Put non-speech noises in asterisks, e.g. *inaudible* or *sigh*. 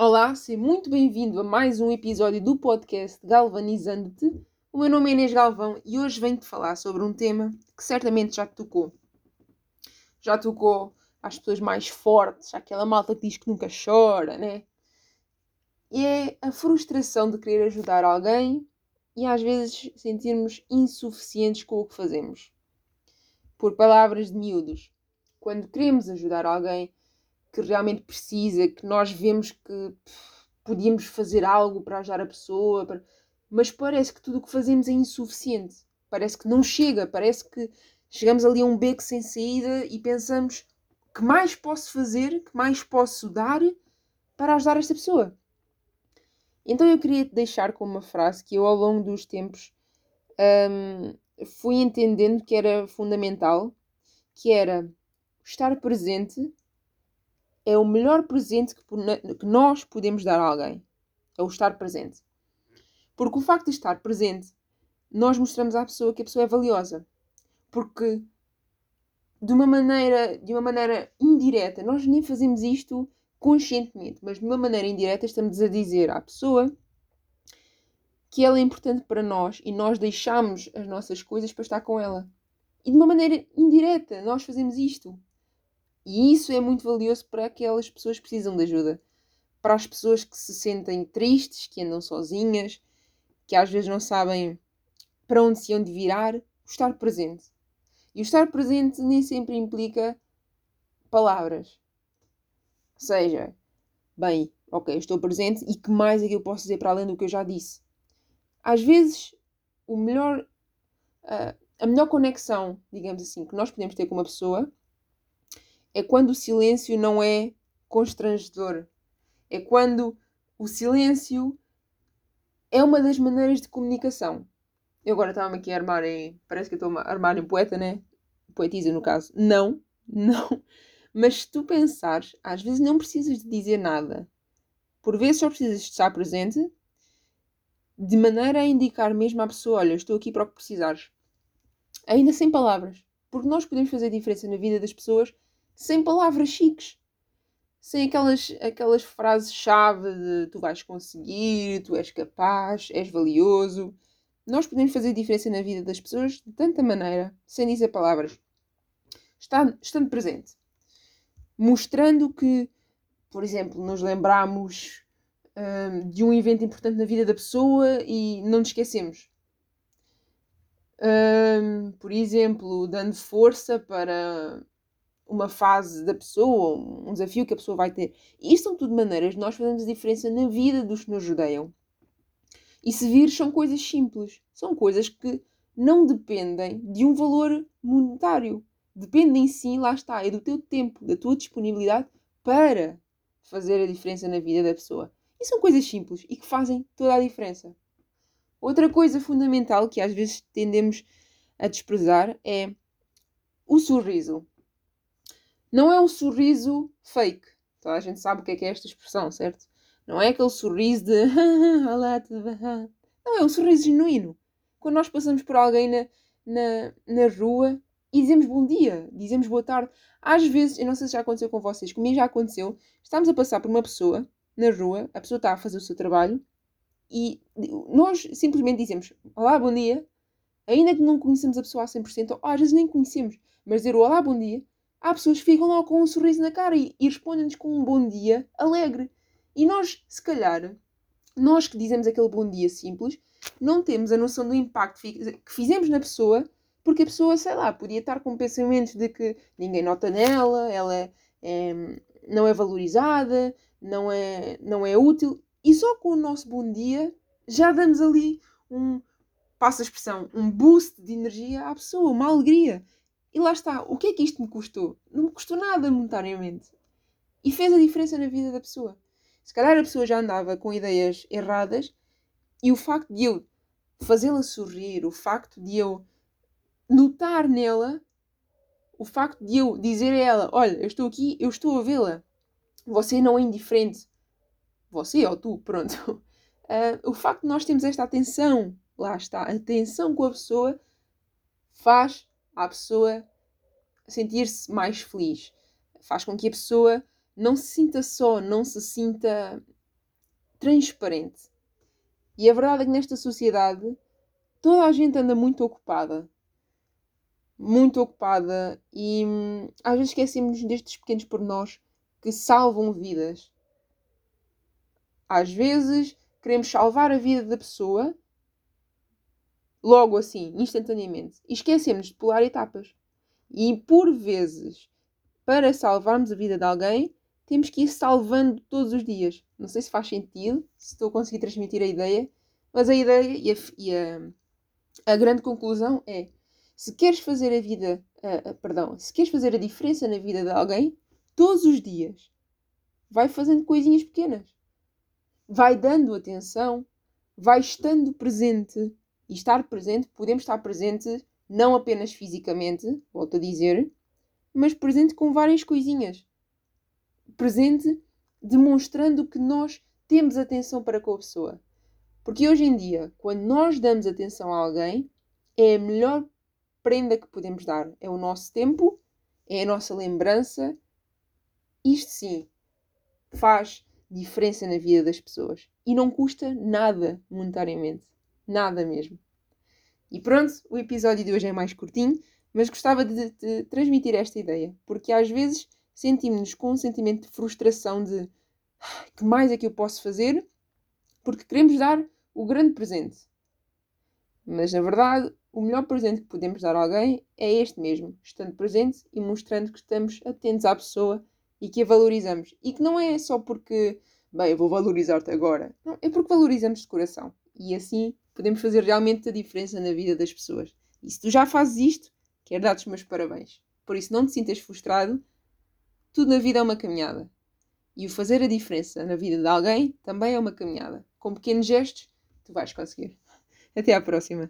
Olá, seja muito bem-vindo a mais um episódio do podcast Galvanizando-te. O meu nome é Inês Galvão e hoje venho-te falar sobre um tema que certamente já te tocou. Já tocou às pessoas mais fortes, àquela malta que diz que nunca chora, né? E é a frustração de querer ajudar alguém e às vezes sentirmos insuficientes com o que fazemos. Por palavras de miúdos, quando queremos ajudar alguém, que realmente precisa, que nós vemos que podíamos fazer algo para ajudar a pessoa, para... mas parece que tudo o que fazemos é insuficiente. Parece que não chega, parece que chegamos ali a um beco sem saída e pensamos que mais posso fazer, que mais posso dar para ajudar esta pessoa. Então eu queria te deixar com uma frase que eu ao longo dos tempos um, fui entendendo que era fundamental, que era estar presente é o melhor presente que, nós podemos dar a alguém. É o estar presente. Porque o facto de estar presente, nós mostramos à pessoa que a pessoa é valiosa. Porque de uma maneira, de uma maneira indireta, nós nem fazemos isto conscientemente, mas de uma maneira indireta estamos a dizer à pessoa que ela é importante para nós e nós deixamos as nossas coisas para estar com ela. E de uma maneira indireta, nós fazemos isto. E isso é muito valioso para aquelas pessoas que precisam de ajuda. Para as pessoas que se sentem tristes, que andam sozinhas, que às vezes não sabem para onde se hão de virar, o estar presente. E o estar presente nem sempre implica palavras. Ou seja, bem, ok, estou presente e que mais é que eu posso dizer para além do que eu já disse? Às vezes, o melhor, uh, a melhor conexão, digamos assim, que nós podemos ter com uma pessoa é quando o silêncio não é constrangedor. É quando o silêncio é uma das maneiras de comunicação. Eu agora estava-me aqui a armar em. Parece que estou a armar em poeta, né? Poetisa, no caso. Não, *laughs* não. Mas se tu pensares, às vezes não precisas de dizer nada. Por vezes só precisas de estar presente de maneira a indicar mesmo à pessoa: olha, estou aqui para o que precisares. Ainda sem palavras. Porque nós podemos fazer diferença na vida das pessoas sem palavras chiques. Sem aquelas, aquelas frases-chave de tu vais conseguir, tu és capaz, és valioso. Nós podemos fazer diferença na vida das pessoas de tanta maneira, sem dizer palavras. Está, estando presente. Mostrando que, por exemplo, nos lembramos um, de um evento importante na vida da pessoa e não nos esquecemos. Um, por exemplo, dando força para uma fase da pessoa, um desafio que a pessoa vai ter. E isto são tudo maneiras de nós fazermos a diferença na vida dos que nos rodeiam. E se vir, são coisas simples. São coisas que não dependem de um valor monetário. Dependem sim, lá está, é do teu tempo, da tua disponibilidade para fazer a diferença na vida da pessoa. E são coisas simples e que fazem toda a diferença. Outra coisa fundamental que às vezes tendemos a desprezar é o sorriso. Não é um sorriso fake. Toda a gente sabe o que é, que é esta expressão, certo? Não é aquele sorriso de? *laughs* Não, é um sorriso genuíno. Quando nós passamos por alguém na, na, na rua e dizemos bom dia, dizemos boa tarde. Às vezes, eu não sei se já aconteceu com vocês, comigo já aconteceu, estamos a passar por uma pessoa na rua, a pessoa está a fazer o seu trabalho e nós simplesmente dizemos olá, bom dia, ainda que não conhecemos a pessoa a 100%, ou às vezes nem conhecemos, mas dizer olá, bom dia há pessoas que ficam lá com um sorriso na cara e, e respondem-nos com um bom dia alegre. E nós, se calhar, nós que dizemos aquele bom dia simples, não temos a noção do impacto que fizemos na pessoa, porque a pessoa, sei lá, podia estar com pensamentos de que ninguém nota nela, ela é, é, não é valorizada, não é, não é útil, e só com o nosso bom dia já damos ali um, passa a expressão, um boost de energia à pessoa, uma alegria. E lá está. O que é que isto me custou? Não me custou nada monetariamente. E fez a diferença na vida da pessoa. Se calhar a pessoa já andava com ideias erradas e o facto de eu fazê-la sorrir, o facto de eu notar nela, o facto de eu dizer a ela: Olha, eu estou aqui, eu estou a vê-la. Você não é indiferente. Você ou tu, pronto. Uh, *laughs* o facto de nós termos esta atenção, lá está, atenção com a pessoa, faz a pessoa sentir-se mais feliz. Faz com que a pessoa não se sinta só, não se sinta transparente. E a verdade é que nesta sociedade toda a gente anda muito ocupada. Muito ocupada e hum, às vezes esquecemos destes pequenos pormenores que salvam vidas. Às vezes queremos salvar a vida da pessoa logo assim, instantaneamente, e esquecemos de pular etapas. E por vezes, para salvarmos a vida de alguém, temos que ir salvando todos os dias. Não sei se faz sentido, se estou a conseguir transmitir a ideia, mas a ideia e a, e a, a grande conclusão é: se queres fazer a vida, uh, perdão, se queres fazer a diferença na vida de alguém, todos os dias, vai fazendo coisinhas pequenas, vai dando atenção, vai estando presente. E estar presente, podemos estar presente não apenas fisicamente, volto a dizer, mas presente com várias coisinhas. Presente demonstrando que nós temos atenção para com a pessoa. Porque hoje em dia, quando nós damos atenção a alguém, é a melhor prenda que podemos dar. É o nosso tempo, é a nossa lembrança. Isto sim faz diferença na vida das pessoas. E não custa nada monetariamente. Nada mesmo. E pronto, o episódio de hoje é mais curtinho, mas gostava de, de transmitir esta ideia, porque às vezes sentimos-nos com um sentimento de frustração de ah, que mais é que eu posso fazer, porque queremos dar o grande presente. Mas na verdade, o melhor presente que podemos dar a alguém é este mesmo, estando presente e mostrando que estamos atentos à pessoa e que a valorizamos. E que não é só porque, bem, eu vou valorizar-te agora. Não, é porque valorizamos de coração. E assim podemos fazer realmente a diferença na vida das pessoas. E se tu já fazes isto, quero dar-te os meus parabéns. Por isso, não te sintas frustrado. Tudo na vida é uma caminhada. E o fazer a diferença na vida de alguém também é uma caminhada. Com pequenos gestos, tu vais conseguir. *laughs* Até à próxima.